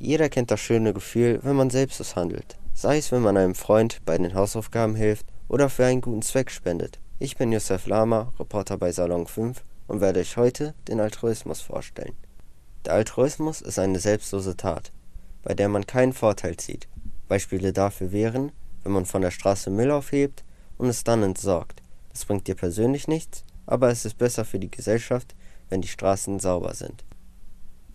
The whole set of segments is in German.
Jeder kennt das schöne Gefühl, wenn man selbstlos handelt. Sei es, wenn man einem Freund bei den Hausaufgaben hilft oder für einen guten Zweck spendet. Ich bin Josef Lama, Reporter bei Salon 5 und werde euch heute den Altruismus vorstellen. Der Altruismus ist eine selbstlose Tat, bei der man keinen Vorteil zieht. Beispiele dafür wären, wenn man von der Straße Müll aufhebt und es dann entsorgt. Das bringt dir persönlich nichts, aber es ist besser für die Gesellschaft, wenn die Straßen sauber sind.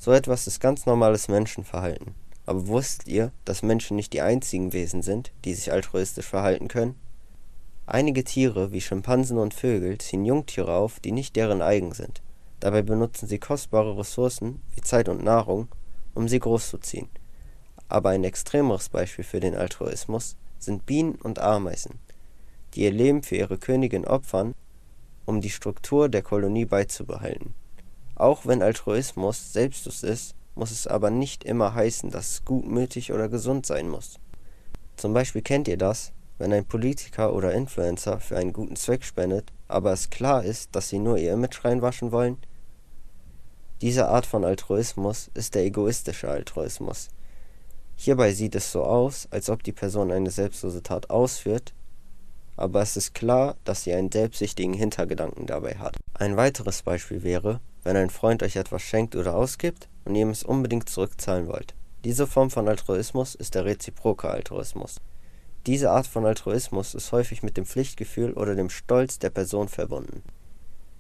So etwas ist ganz normales Menschenverhalten. Aber wusstet ihr, dass Menschen nicht die einzigen Wesen sind, die sich altruistisch verhalten können? Einige Tiere wie Schimpansen und Vögel ziehen Jungtiere auf, die nicht deren eigen sind. Dabei benutzen sie kostbare Ressourcen wie Zeit und Nahrung, um sie großzuziehen. Aber ein extremeres Beispiel für den Altruismus sind Bienen und Ameisen, die ihr Leben für ihre Königin opfern, um die Struktur der Kolonie beizubehalten. Auch wenn Altruismus Selbstlos ist, muss es aber nicht immer heißen, dass es gutmütig oder gesund sein muss. Zum Beispiel kennt ihr das, wenn ein Politiker oder Influencer für einen guten Zweck spendet, aber es klar ist, dass sie nur ihr Image reinwaschen wollen? Diese Art von Altruismus ist der egoistische Altruismus. Hierbei sieht es so aus, als ob die Person eine selbstlose Tat ausführt, aber es ist klar, dass sie einen selbstsüchtigen Hintergedanken dabei hat. Ein weiteres Beispiel wäre, wenn ein Freund euch etwas schenkt oder ausgibt und ihr es unbedingt zurückzahlen wollt. Diese Form von Altruismus ist der reziproke Altruismus. Diese Art von Altruismus ist häufig mit dem Pflichtgefühl oder dem Stolz der Person verbunden.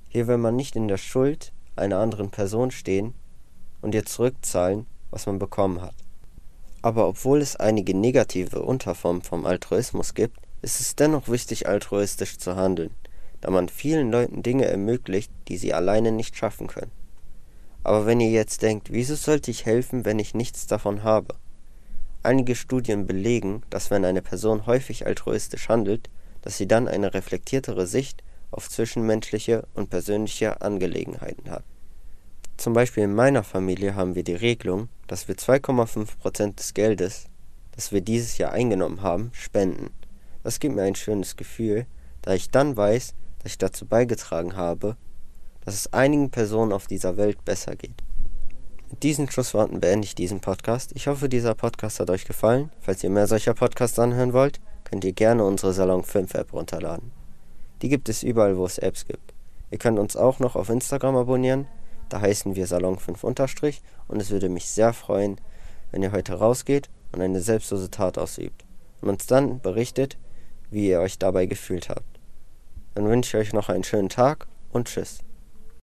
Hier will man nicht in der Schuld einer anderen Person stehen und ihr zurückzahlen, was man bekommen hat. Aber obwohl es einige negative Unterformen vom Altruismus gibt, ist es dennoch wichtig, altruistisch zu handeln, da man vielen Leuten Dinge ermöglicht, die sie alleine nicht schaffen können. Aber wenn ihr jetzt denkt, wieso sollte ich helfen, wenn ich nichts davon habe? Einige Studien belegen, dass wenn eine Person häufig altruistisch handelt, dass sie dann eine reflektiertere Sicht auf zwischenmenschliche und persönliche Angelegenheiten hat. Zum Beispiel in meiner Familie haben wir die Regelung, dass wir 2,5% des Geldes, das wir dieses Jahr eingenommen haben, spenden. Das gibt mir ein schönes Gefühl, da ich dann weiß, dass ich dazu beigetragen habe, dass es einigen Personen auf dieser Welt besser geht. Mit diesen Schlussworten beende ich diesen Podcast. Ich hoffe, dieser Podcast hat euch gefallen. Falls ihr mehr solcher Podcasts anhören wollt, könnt ihr gerne unsere Salon 5 App runterladen. Die gibt es überall, wo es Apps gibt. Ihr könnt uns auch noch auf Instagram abonnieren. Da heißen wir Salon 5 unterstrich und es würde mich sehr freuen, wenn ihr heute rausgeht und eine selbstlose Tat ausübt und uns dann berichtet, wie ihr euch dabei gefühlt habt. Dann wünsche ich euch noch einen schönen Tag und tschüss.